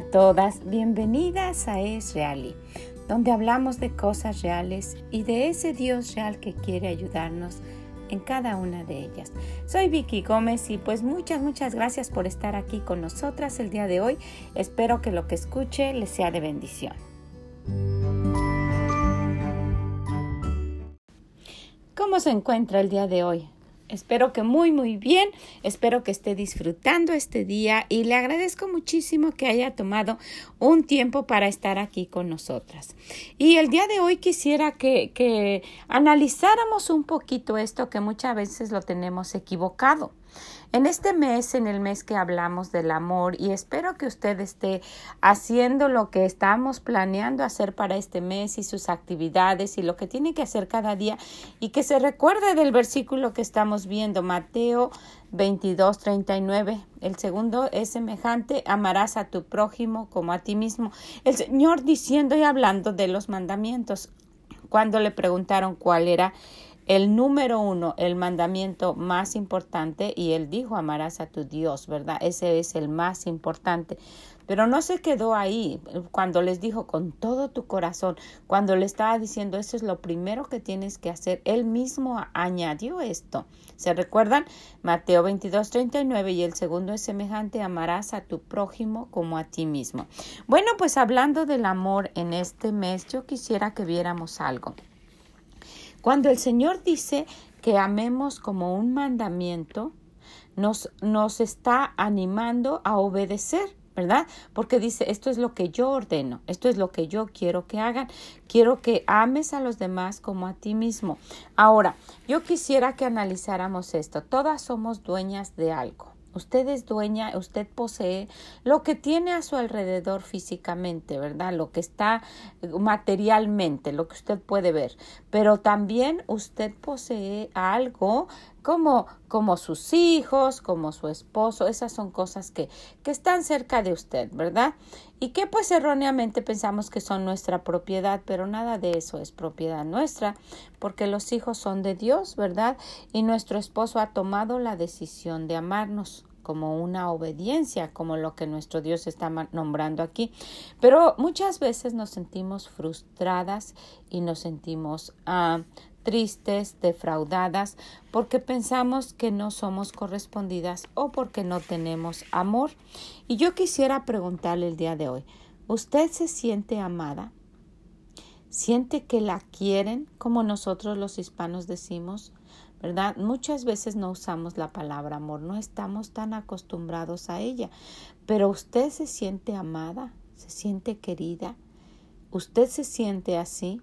todas, bienvenidas a Es Reali, donde hablamos de cosas reales y de ese Dios real que quiere ayudarnos en cada una de ellas. Soy Vicky Gómez y pues muchas, muchas gracias por estar aquí con nosotras el día de hoy. Espero que lo que escuche les sea de bendición. ¿Cómo se encuentra el día de hoy? Espero que muy muy bien, espero que esté disfrutando este día y le agradezco muchísimo que haya tomado un tiempo para estar aquí con nosotras. Y el día de hoy quisiera que, que analizáramos un poquito esto que muchas veces lo tenemos equivocado. En este mes, en el mes que hablamos del amor, y espero que usted esté haciendo lo que estamos planeando hacer para este mes y sus actividades y lo que tiene que hacer cada día y que se recuerde del versículo que estamos viendo, Mateo 22, 39. El segundo es semejante, amarás a tu prójimo como a ti mismo. El Señor diciendo y hablando de los mandamientos. Cuando le preguntaron cuál era el número uno, el mandamiento más importante, y él dijo, amarás a tu Dios, ¿verdad? Ese es el más importante. Pero no se quedó ahí cuando les dijo con todo tu corazón, cuando le estaba diciendo eso es lo primero que tienes que hacer, él mismo añadió esto. ¿Se recuerdan? Mateo 22, 39 y el segundo es semejante, amarás a tu prójimo como a ti mismo. Bueno, pues hablando del amor en este mes, yo quisiera que viéramos algo. Cuando el Señor dice que amemos como un mandamiento, nos, nos está animando a obedecer. ¿verdad? Porque dice, esto es lo que yo ordeno, esto es lo que yo quiero que hagan, quiero que ames a los demás como a ti mismo. Ahora, yo quisiera que analizáramos esto, todas somos dueñas de algo. Usted es dueña, usted posee lo que tiene a su alrededor físicamente, ¿verdad? Lo que está materialmente, lo que usted puede ver. Pero también usted posee algo como, como sus hijos, como su esposo, esas son cosas que, que están cerca de usted, ¿verdad? Y que pues erróneamente pensamos que son nuestra propiedad, pero nada de eso es propiedad nuestra, porque los hijos son de Dios, ¿verdad? Y nuestro esposo ha tomado la decisión de amarnos como una obediencia, como lo que nuestro Dios está nombrando aquí. Pero muchas veces nos sentimos frustradas y nos sentimos ah, tristes, defraudadas, porque pensamos que no somos correspondidas o porque no tenemos amor. Y yo quisiera preguntarle el día de hoy, ¿usted se siente amada? ¿Siente que la quieren como nosotros los hispanos decimos? ¿Verdad? Muchas veces no usamos la palabra amor, no estamos tan acostumbrados a ella, pero usted se siente amada, se siente querida, usted se siente así.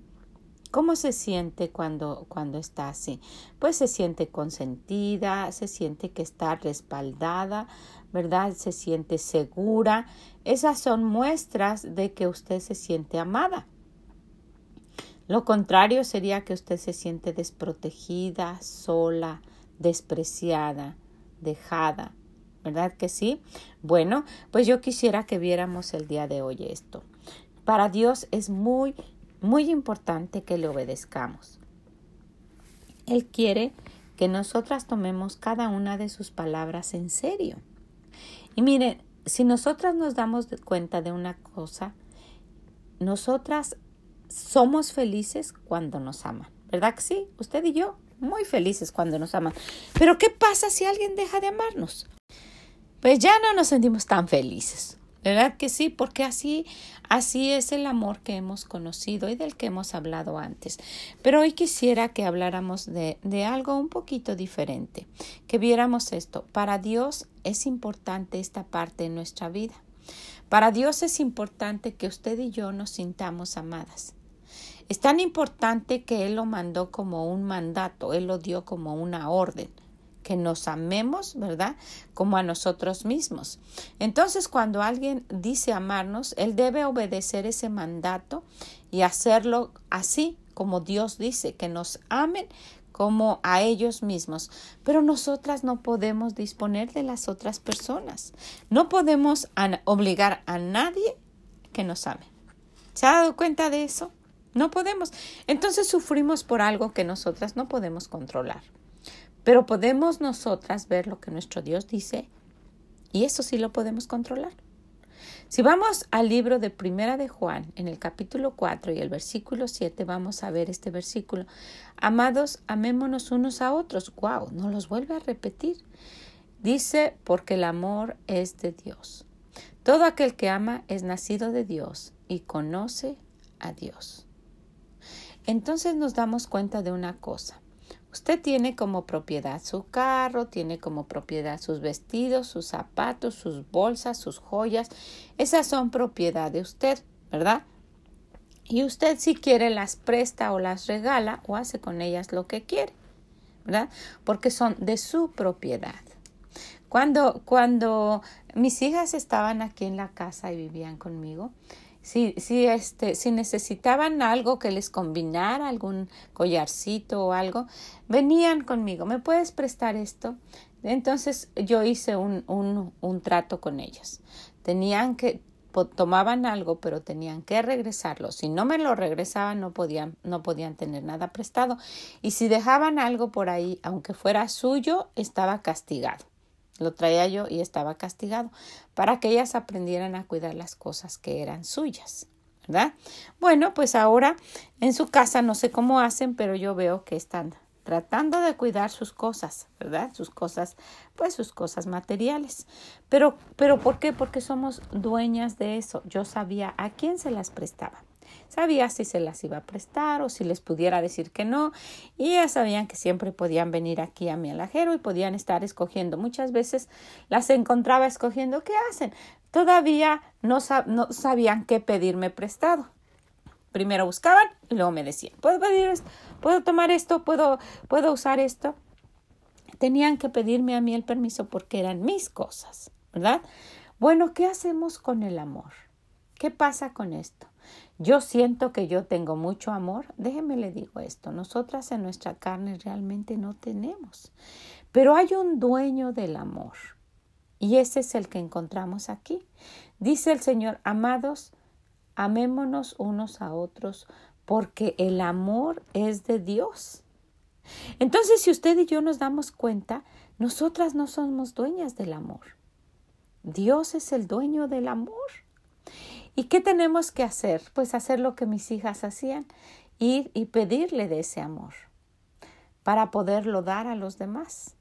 ¿Cómo se siente cuando, cuando está así? Pues se siente consentida, se siente que está respaldada, ¿verdad? Se siente segura. Esas son muestras de que usted se siente amada. Lo contrario sería que usted se siente desprotegida, sola, despreciada, dejada. ¿Verdad que sí? Bueno, pues yo quisiera que viéramos el día de hoy esto. Para Dios es muy muy importante que le obedezcamos. Él quiere que nosotras tomemos cada una de sus palabras en serio. Y miren, si nosotras nos damos cuenta de una cosa, nosotras somos felices cuando nos aman. ¿Verdad que sí? Usted y yo, muy felices cuando nos aman. Pero ¿qué pasa si alguien deja de amarnos? Pues ya no nos sentimos tan felices. ¿Verdad que sí? Porque así, así es el amor que hemos conocido y del que hemos hablado antes. Pero hoy quisiera que habláramos de, de algo un poquito diferente, que viéramos esto. Para Dios es importante esta parte en nuestra vida. Para Dios es importante que usted y yo nos sintamos amadas. Es tan importante que Él lo mandó como un mandato, Él lo dio como una orden que nos amemos, ¿verdad? Como a nosotros mismos. Entonces, cuando alguien dice amarnos, él debe obedecer ese mandato y hacerlo así como Dios dice, que nos amen como a ellos mismos. Pero nosotras no podemos disponer de las otras personas. No podemos obligar a nadie que nos ame. ¿Se ha dado cuenta de eso? No podemos. Entonces sufrimos por algo que nosotras no podemos controlar. Pero podemos nosotras ver lo que nuestro Dios dice y eso sí lo podemos controlar. Si vamos al libro de Primera de Juan, en el capítulo 4 y el versículo 7, vamos a ver este versículo. Amados, amémonos unos a otros. Wow, no los vuelve a repetir. Dice, porque el amor es de Dios. Todo aquel que ama es nacido de Dios y conoce a Dios. Entonces nos damos cuenta de una cosa. Usted tiene como propiedad su carro, tiene como propiedad sus vestidos, sus zapatos, sus bolsas, sus joyas. Esas son propiedad de usted, ¿verdad? Y usted si quiere las presta o las regala o hace con ellas lo que quiere, ¿verdad? Porque son de su propiedad. Cuando, cuando mis hijas estaban aquí en la casa y vivían conmigo, si, si, este, si necesitaban algo que les combinara, algún collarcito o algo, venían conmigo, ¿me puedes prestar esto? Entonces yo hice un, un, un trato con ellas. Tenían que, tomaban algo, pero tenían que regresarlo. Si no me lo regresaban, no podían, no podían tener nada prestado. Y si dejaban algo por ahí, aunque fuera suyo, estaba castigado. Lo traía yo y estaba castigado para que ellas aprendieran a cuidar las cosas que eran suyas. ¿Verdad? Bueno, pues ahora en su casa no sé cómo hacen, pero yo veo que están tratando de cuidar sus cosas, ¿verdad? Sus cosas, pues sus cosas materiales. Pero, pero ¿por qué? Porque somos dueñas de eso. Yo sabía a quién se las prestaba. Sabía si se las iba a prestar o si les pudiera decir que no. Y ya sabían que siempre podían venir aquí a mi alajero y podían estar escogiendo. Muchas veces las encontraba escogiendo. ¿Qué hacen? Todavía no, no sabían qué pedirme prestado. Primero buscaban y luego me decían, ¿puedo pedir esto? ¿Puedo tomar esto? ¿Puedo, ¿Puedo usar esto? Tenían que pedirme a mí el permiso porque eran mis cosas, ¿verdad? Bueno, ¿qué hacemos con el amor? ¿Qué pasa con esto? Yo siento que yo tengo mucho amor. Déjeme le digo esto, nosotras en nuestra carne realmente no tenemos, pero hay un dueño del amor y ese es el que encontramos aquí. Dice el Señor, amados, amémonos unos a otros porque el amor es de Dios. Entonces, si usted y yo nos damos cuenta, nosotras no somos dueñas del amor. Dios es el dueño del amor. ¿Y qué tenemos que hacer? Pues hacer lo que mis hijas hacían, ir y pedirle de ese amor para poderlo dar a los demás.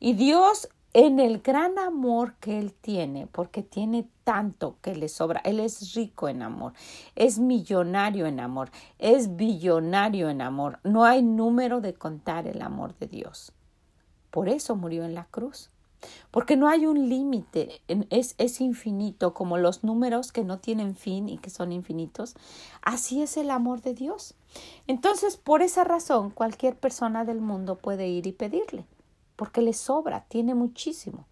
Y Dios en el gran amor que Él tiene, porque tiene tanto que le sobra, Él es rico en amor, es millonario en amor, es billonario en amor, no hay número de contar el amor de Dios. Por eso murió en la cruz, porque no hay un límite, es, es infinito, como los números que no tienen fin y que son infinitos. Así es el amor de Dios. Entonces, por esa razón, cualquier persona del mundo puede ir y pedirle, porque le sobra, tiene muchísimo.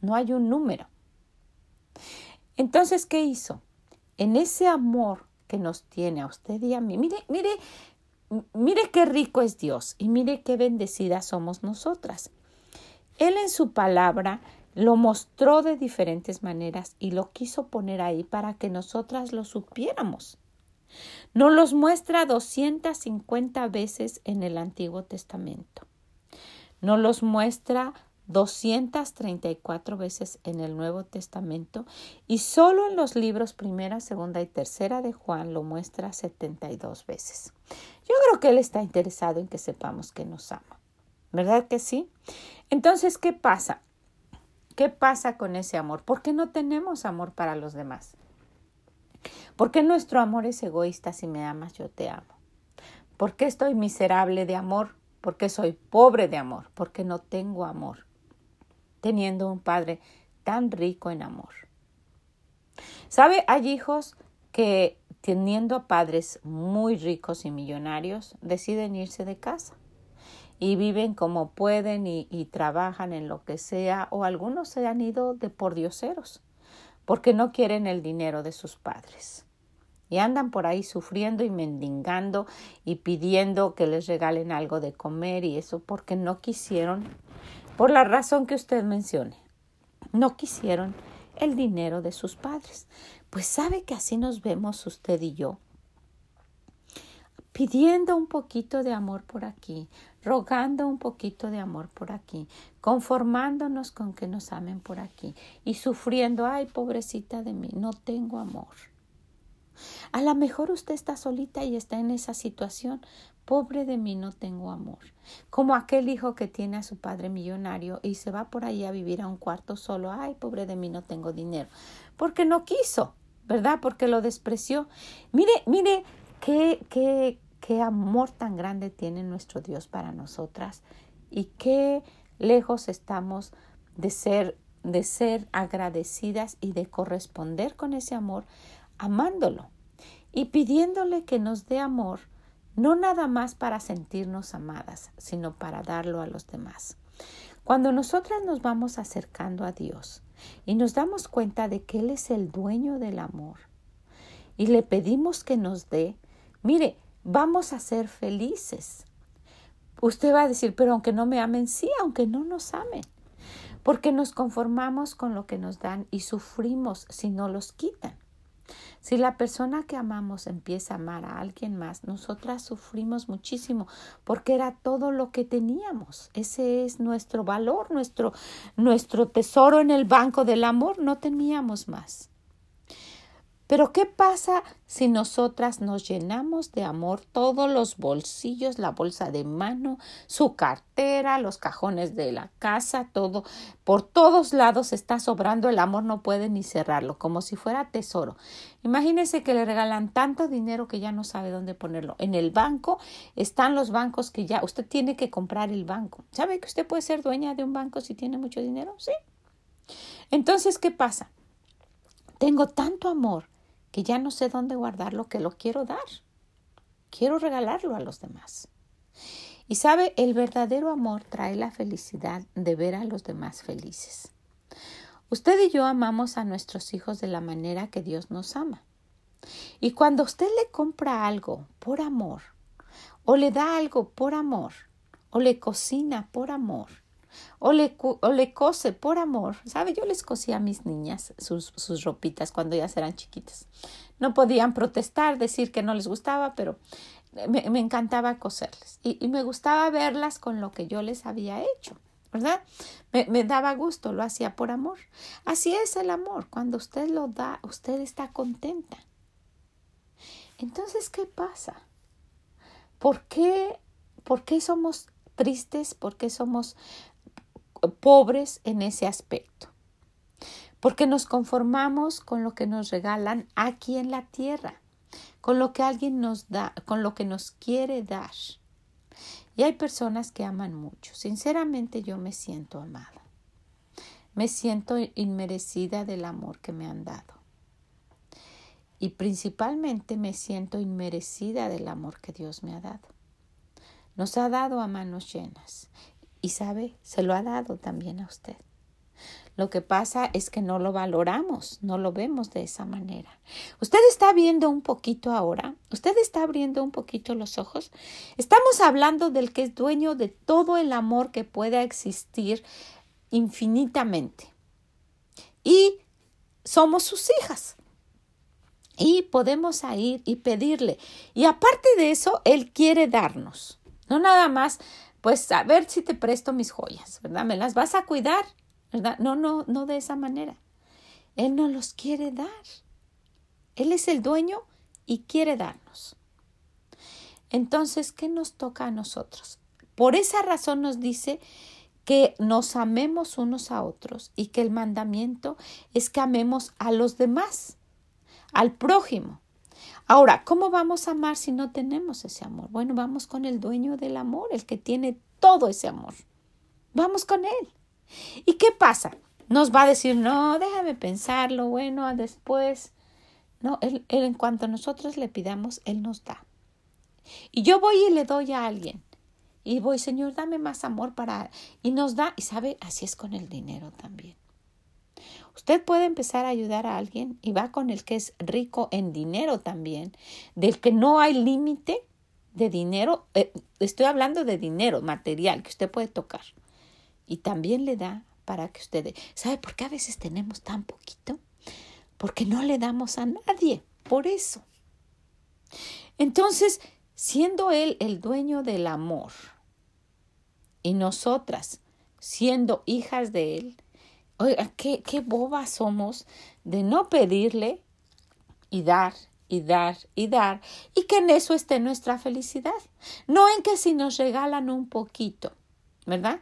No hay un número. Entonces, ¿qué hizo? En ese amor que nos tiene a usted y a mí, mire, mire, mire qué rico es Dios y mire qué bendecidas somos nosotras. Él en su palabra lo mostró de diferentes maneras y lo quiso poner ahí para que nosotras lo supiéramos. Nos los muestra 250 veces en el Antiguo Testamento. Nos los muestra 234 veces en el Nuevo Testamento y solo en los libros primera, segunda y tercera de Juan lo muestra 72 veces. Yo creo que Él está interesado en que sepamos que nos ama. ¿Verdad que sí? Entonces, ¿qué pasa? ¿Qué pasa con ese amor? ¿Por qué no tenemos amor para los demás? ¿Por qué nuestro amor es egoísta? Si me amas, yo te amo. ¿Por qué estoy miserable de amor? ¿Por qué soy pobre de amor? Porque no tengo amor, teniendo un padre tan rico en amor. ¿Sabe? Hay hijos que teniendo padres muy ricos y millonarios deciden irse de casa y viven como pueden y, trabajan en lo que sea, o algunos se han ido de por dioseros, porque no quieren el dinero de sus padres. Y andan por ahí sufriendo y mendigando y pidiendo que les regalen algo de comer y eso porque no quisieron, por la razón que usted mencione, no quisieron el dinero de sus padres. Pues sabe que así nos vemos usted y yo pidiendo un poquito de amor por aquí, rogando un poquito de amor por aquí, conformándonos con que nos amen por aquí y sufriendo, ay, pobrecita de mí, no tengo amor. A lo mejor usted está solita y está en esa situación. Pobre de mí, no tengo amor. Como aquel hijo que tiene a su padre millonario y se va por ahí a vivir a un cuarto solo. Ay, pobre de mí, no tengo dinero. Porque no quiso, ¿verdad? Porque lo despreció. Mire, mire, qué, qué, qué amor tan grande tiene nuestro Dios para nosotras y qué lejos estamos de ser de ser agradecidas y de corresponder con ese amor amándolo y pidiéndole que nos dé amor, no nada más para sentirnos amadas, sino para darlo a los demás. Cuando nosotras nos vamos acercando a Dios y nos damos cuenta de que Él es el dueño del amor y le pedimos que nos dé, mire, vamos a ser felices. Usted va a decir, pero aunque no me amen, sí, aunque no nos amen, porque nos conformamos con lo que nos dan y sufrimos si no los quitan. Si la persona que amamos empieza a amar a alguien más, nosotras sufrimos muchísimo porque era todo lo que teníamos. Ese es nuestro valor, nuestro, nuestro tesoro en el banco del amor. No teníamos más. Pero ¿qué pasa si nosotras nos llenamos de amor todos los bolsillos, la bolsa de mano, su cartera, los cajones de la casa, todo, por todos lados está sobrando el amor, no puede ni cerrarlo, como si fuera tesoro. Imagínese que le regalan tanto dinero que ya no sabe dónde ponerlo. En el banco están los bancos que ya usted tiene que comprar el banco. ¿Sabe que usted puede ser dueña de un banco si tiene mucho dinero? Sí. Entonces, ¿qué pasa? Tengo tanto amor que ya no sé dónde guardarlo, que lo quiero dar. Quiero regalarlo a los demás. Y sabe, el verdadero amor trae la felicidad de ver a los demás felices. Usted y yo amamos a nuestros hijos de la manera que Dios nos ama. Y cuando usted le compra algo por amor, o le da algo por amor, o le cocina por amor, o le, o le cose por amor. ¿Sabe? Yo les cosía a mis niñas sus, sus ropitas cuando ellas eran chiquitas. No podían protestar, decir que no les gustaba, pero me, me encantaba coserles. Y, y, me gustaba verlas con lo que yo les había hecho. ¿Verdad? Me, me daba gusto, lo hacía por amor. Así es el amor. Cuando usted lo da, usted está contenta. Entonces, ¿qué pasa? ¿Por qué, por qué somos tristes? ¿Por qué somos pobres en ese aspecto, porque nos conformamos con lo que nos regalan aquí en la tierra, con lo que alguien nos da, con lo que nos quiere dar. Y hay personas que aman mucho. Sinceramente yo me siento amada. Me siento inmerecida del amor que me han dado. Y principalmente me siento inmerecida del amor que Dios me ha dado. Nos ha dado a manos llenas y sabe, se lo ha dado también a usted. Lo que pasa es que no lo valoramos, no lo vemos de esa manera. Usted está viendo un poquito ahora, usted está abriendo un poquito los ojos. Estamos hablando del que es dueño de todo el amor que pueda existir infinitamente. Y somos sus hijas. Y podemos ir y pedirle. Y aparte de eso, Él quiere darnos. No nada más pues a ver si te presto mis joyas, ¿verdad? ¿Me las vas a cuidar? ¿Verdad? No, no, no de esa manera. Él no los quiere dar. Él es el dueño y quiere darnos. Entonces, ¿qué nos toca a nosotros? Por esa razón nos dice que nos amemos unos a otros y que el mandamiento es que amemos a los demás, al prójimo. Ahora, ¿cómo vamos a amar si no tenemos ese amor? Bueno, vamos con el dueño del amor, el que tiene todo ese amor. Vamos con él. ¿Y qué pasa? Nos va a decir, no, déjame pensarlo, bueno, después. No, él, él en cuanto nosotros le pidamos, él nos da. Y yo voy y le doy a alguien. Y voy, Señor, dame más amor para... Y nos da, y sabe, así es con el dinero también. Usted puede empezar a ayudar a alguien y va con el que es rico en dinero también, del que no hay límite de dinero. Eh, estoy hablando de dinero material que usted puede tocar. Y también le da para que usted... ¿Sabe por qué a veces tenemos tan poquito? Porque no le damos a nadie. Por eso. Entonces, siendo él el dueño del amor, Y nosotras, siendo hijas de Él, oiga, qué, qué bobas somos de no pedirle y dar y dar y dar y que en eso esté nuestra felicidad. No en que si nos regalan un poquito, ¿verdad?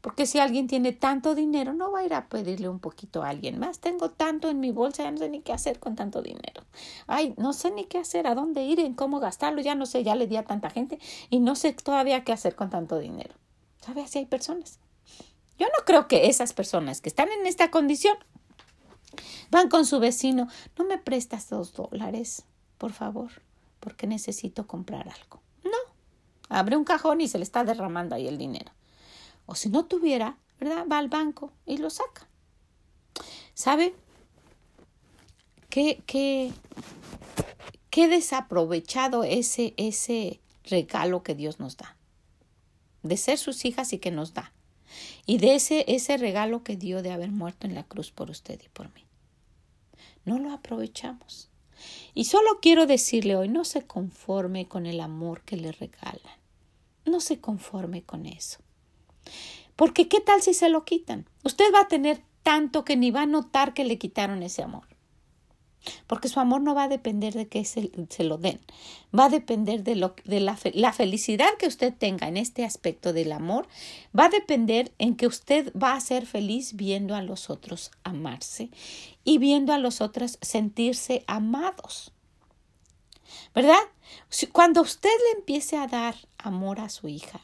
Porque si alguien tiene tanto dinero, no va a ir a pedirle un poquito a alguien más. Tengo tanto en mi bolsa, ya no sé ni qué hacer con tanto dinero. Ay, no sé ni qué hacer, a dónde ir, en cómo gastarlo, ya no sé, ya le di a tanta gente y no sé todavía qué hacer con tanto dinero. ¿Sabe? Así hay personas. Yo no creo que esas personas que están en esta condición van con su vecino, no me prestas dos dólares, por favor, porque necesito comprar algo. No, abre un cajón y se le está derramando ahí el dinero. O si no tuviera, ¿verdad? Va al banco y lo saca. ¿Sabe? Qué, qué, qué desaprovechado ese, ese regalo que Dios nos da. De ser sus hijas y que nos da. Y de ese, ese regalo que dio de haber muerto en la cruz por usted y por mí. No lo aprovechamos. Y solo quiero decirle hoy, no se conforme con el amor que le regalan. No se conforme con eso. Porque ¿qué tal si se lo quitan? Usted va a tener tanto que ni va a notar que le quitaron ese amor. Porque su amor no va a depender de que se, se lo den, va a depender de, lo, de la, la felicidad que usted tenga en este aspecto del amor, va a depender en que usted va a ser feliz viendo a los otros amarse y viendo a los otros sentirse amados. ¿Verdad? Cuando usted le empiece a dar amor a su hija,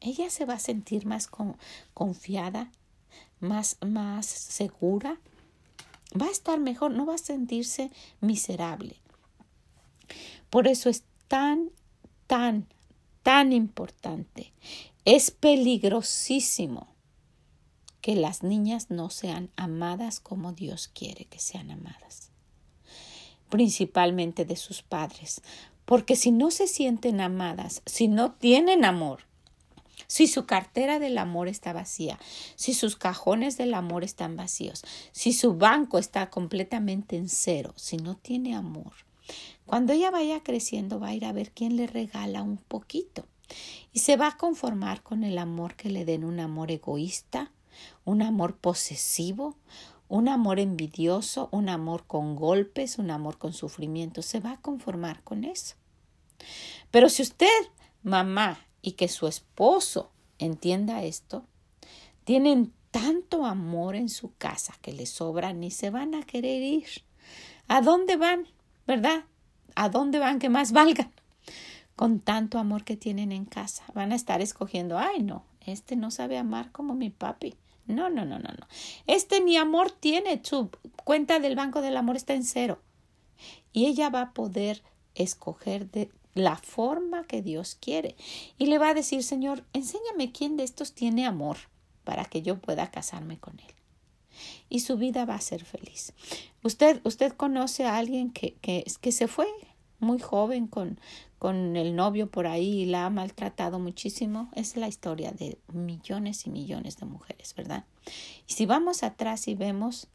ella se va a sentir más confiada, más, más segura, va a estar mejor, no va a sentirse miserable. Por eso es tan, tan, tan importante. Es peligrosísimo que las niñas no sean amadas como Dios quiere que sean amadas, principalmente de sus padres, porque si no se sienten amadas, si no tienen amor, si su cartera del amor está vacía, si sus cajones del amor están vacíos, si su banco está completamente en cero, si no tiene amor, cuando ella vaya creciendo va a ir a ver quién le regala un poquito y se va a conformar con el amor que le den un amor egoísta, un amor posesivo, un amor envidioso, un amor con golpes, un amor con sufrimiento. Se va a conformar con eso. Pero si usted, mamá, y que su esposo entienda esto, tienen tanto amor en su casa que les sobra ni se van a querer ir. ¿A dónde van? ¿Verdad? ¿A dónde van que más valgan? Con tanto amor que tienen en casa. Van a estar escogiendo, ay no, este no sabe amar como mi papi. No, no, no, no, no. Este ni amor tiene. Su cuenta del Banco del Amor está en cero. Y ella va a poder escoger de la forma que Dios quiere. Y le va a decir, Señor, enséñame quién de estos tiene amor para que yo pueda casarme con él. Y su vida va a ser feliz. Usted, usted conoce a alguien que, que, que se fue muy joven con, con el novio por ahí y la ha maltratado muchísimo. Es la historia de millones y millones de mujeres, ¿verdad? Y si vamos atrás y vemos,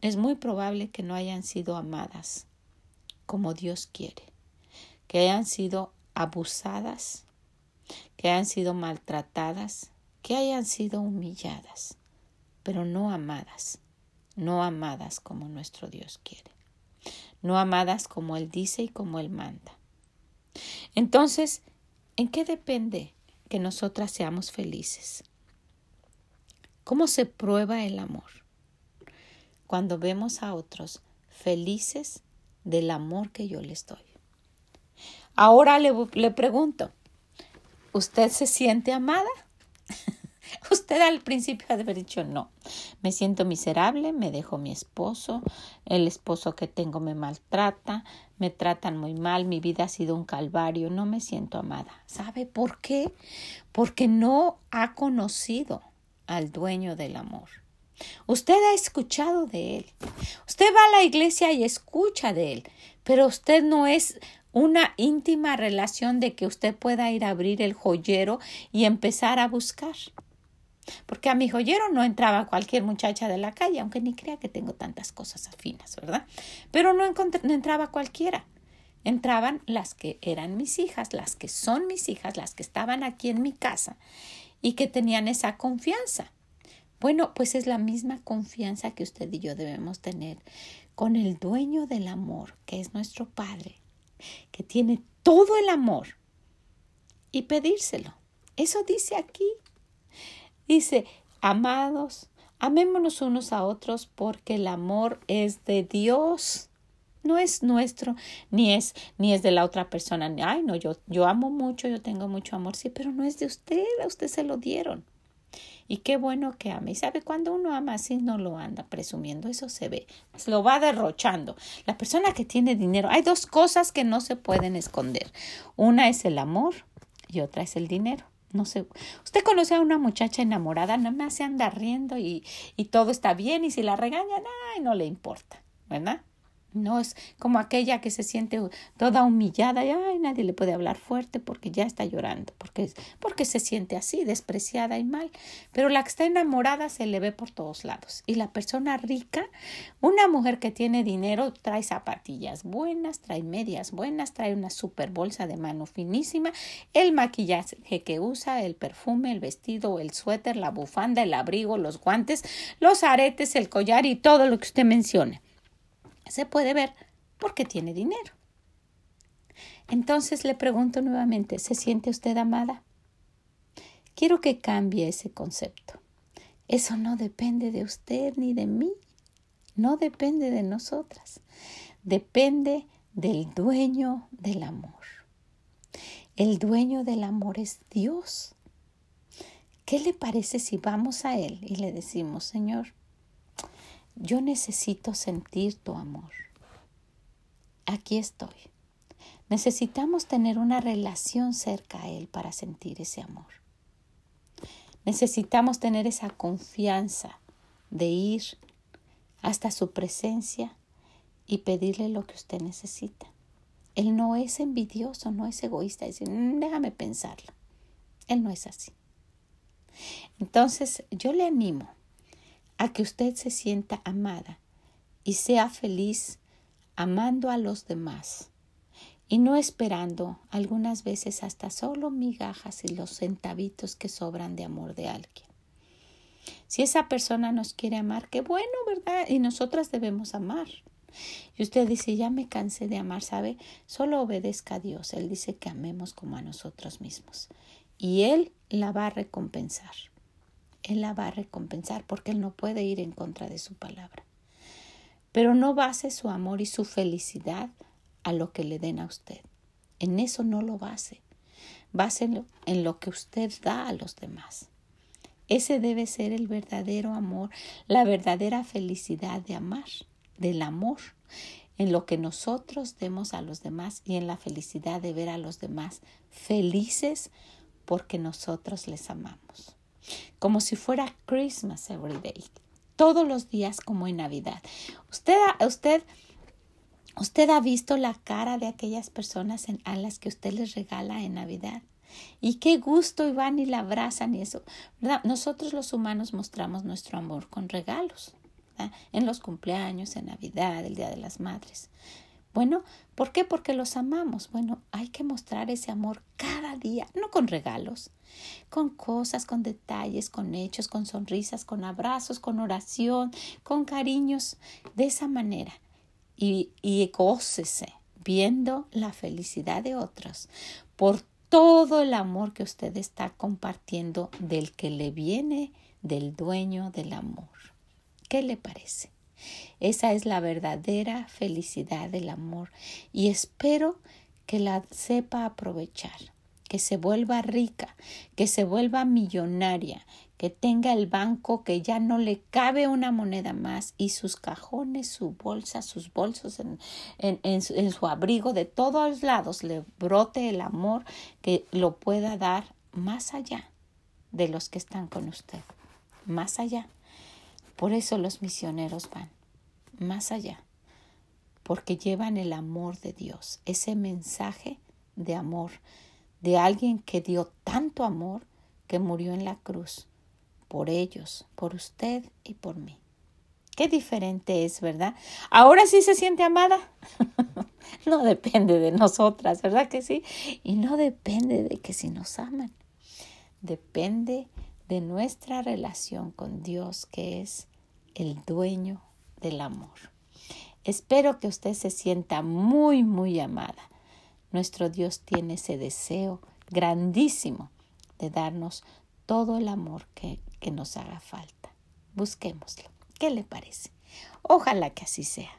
es muy probable que no hayan sido amadas como Dios quiere que hayan sido abusadas, que hayan sido maltratadas, que hayan sido humilladas, pero no amadas, no amadas como nuestro Dios quiere, no amadas como Él dice y como Él manda. Entonces, ¿en qué depende que nosotras seamos felices? ¿Cómo se prueba el amor? Cuando vemos a otros felices del amor que yo les doy. Ahora le, le pregunto, ¿usted se siente amada? Usted al principio ha dicho no. Me siento miserable, me dejó mi esposo, el esposo que tengo me maltrata, me tratan muy mal, mi vida ha sido un calvario, no me siento amada. ¿Sabe por qué? Porque no ha conocido al dueño del amor. Usted ha escuchado de él. Usted va a la iglesia y escucha de él, pero usted no es una íntima relación de que usted pueda ir a abrir el joyero y empezar a buscar. Porque a mi joyero no entraba cualquier muchacha de la calle, aunque ni crea que tengo tantas cosas afinas, ¿verdad? Pero no, no entraba cualquiera. Entraban las que eran mis hijas, las que son mis hijas, las que estaban aquí en mi casa y que tenían esa confianza. Bueno, pues es la misma confianza que usted y yo debemos tener con el dueño del amor, que es nuestro Padre, que tiene todo el amor, y pedírselo. Eso dice aquí. Dice, amados, amémonos unos a otros porque el amor es de Dios. No es nuestro, ni es, ni es de la otra persona. Ay, no, yo, yo amo mucho, yo tengo mucho amor, sí, pero no es de usted, a usted se lo dieron. Y qué bueno que ame. Y sabe, cuando uno ama así no lo anda presumiendo, eso se ve, se lo va derrochando. La persona que tiene dinero, hay dos cosas que no se pueden esconder. Una es el amor y otra es el dinero. No sé, usted conoce a una muchacha enamorada, no me se anda riendo y, y todo está bien y si la regañan, ay, no le importa, ¿verdad? No es como aquella que se siente toda humillada y ay, nadie le puede hablar fuerte porque ya está llorando, porque, porque se siente así, despreciada y mal. Pero la que está enamorada se le ve por todos lados. Y la persona rica, una mujer que tiene dinero, trae zapatillas buenas, trae medias buenas, trae una super bolsa de mano finísima, el maquillaje que usa, el perfume, el vestido, el suéter, la bufanda, el abrigo, los guantes, los aretes, el collar y todo lo que usted mencione se puede ver porque tiene dinero. Entonces le pregunto nuevamente, ¿se siente usted amada? Quiero que cambie ese concepto. Eso no depende de usted ni de mí, no depende de nosotras, depende del dueño del amor. El dueño del amor es Dios. ¿Qué le parece si vamos a Él y le decimos, Señor, yo necesito sentir tu amor. Aquí estoy. Necesitamos tener una relación cerca a Él para sentir ese amor. Necesitamos tener esa confianza de ir hasta su presencia y pedirle lo que usted necesita. Él no es envidioso, no es egoísta, dice, mm, déjame pensarlo. Él no es así. Entonces, yo le animo a que usted se sienta amada y sea feliz amando a los demás y no esperando algunas veces hasta solo migajas y los centavitos que sobran de amor de alguien. Si esa persona nos quiere amar, qué bueno, ¿verdad? Y nosotras debemos amar. Y usted dice, ya me cansé de amar, ¿sabe? Solo obedezca a Dios. Él dice que amemos como a nosotros mismos. Y Él la va a recompensar. Él la va a recompensar porque Él no puede ir en contra de su palabra. Pero no base su amor y su felicidad a lo que le den a usted. En eso no lo base. Báselo en lo que usted da a los demás. Ese debe ser el verdadero amor, la verdadera felicidad de amar, del amor, en lo que nosotros demos a los demás y en la felicidad de ver a los demás felices porque nosotros les amamos como si fuera Christmas every day, todos los días como en Navidad. Usted, usted, usted ha visto la cara de aquellas personas en, a las que usted les regala en Navidad. Y qué gusto y van y la abrazan y eso. Nosotros los humanos mostramos nuestro amor con regalos. En los cumpleaños, en Navidad, el Día de las Madres. Bueno, ¿por qué? Porque los amamos. Bueno, hay que mostrar ese amor cada día, no con regalos, con cosas, con detalles, con hechos, con sonrisas, con abrazos, con oración, con cariños, de esa manera. Y, y gócese viendo la felicidad de otros por todo el amor que usted está compartiendo del que le viene del dueño del amor. ¿Qué le parece? Esa es la verdadera felicidad del amor y espero que la sepa aprovechar, que se vuelva rica, que se vuelva millonaria, que tenga el banco que ya no le cabe una moneda más y sus cajones, su bolsa, sus bolsos en, en, en, su, en su abrigo, de todos lados le brote el amor que lo pueda dar más allá de los que están con usted, más allá. Por eso los misioneros van más allá, porque llevan el amor de Dios, ese mensaje de amor, de alguien que dio tanto amor que murió en la cruz, por ellos, por usted y por mí. Qué diferente es, ¿verdad? Ahora sí se siente amada. no depende de nosotras, ¿verdad que sí? Y no depende de que si nos aman. depende de nuestra relación con Dios, que es el dueño del amor. Espero que usted se sienta muy, muy amada. Nuestro Dios tiene ese deseo grandísimo de darnos todo el amor que, que nos haga falta. Busquémoslo. ¿Qué le parece? Ojalá que así sea.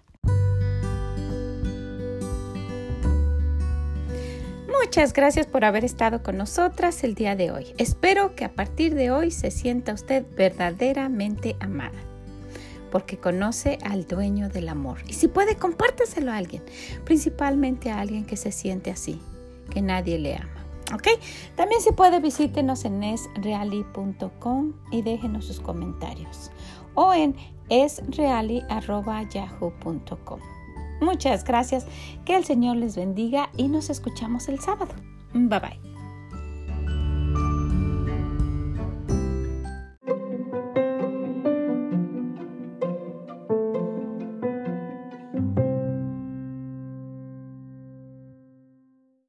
Muchas gracias por haber estado con nosotras el día de hoy. Espero que a partir de hoy se sienta usted verdaderamente amada, porque conoce al dueño del amor. Y si puede, compártaselo a alguien, principalmente a alguien que se siente así, que nadie le ama. ¿Ok? También si puede, visítenos en esreali.com y déjenos sus comentarios o en esreali.yahoo.com. Muchas gracias, que el Señor les bendiga y nos escuchamos el sábado. Bye bye.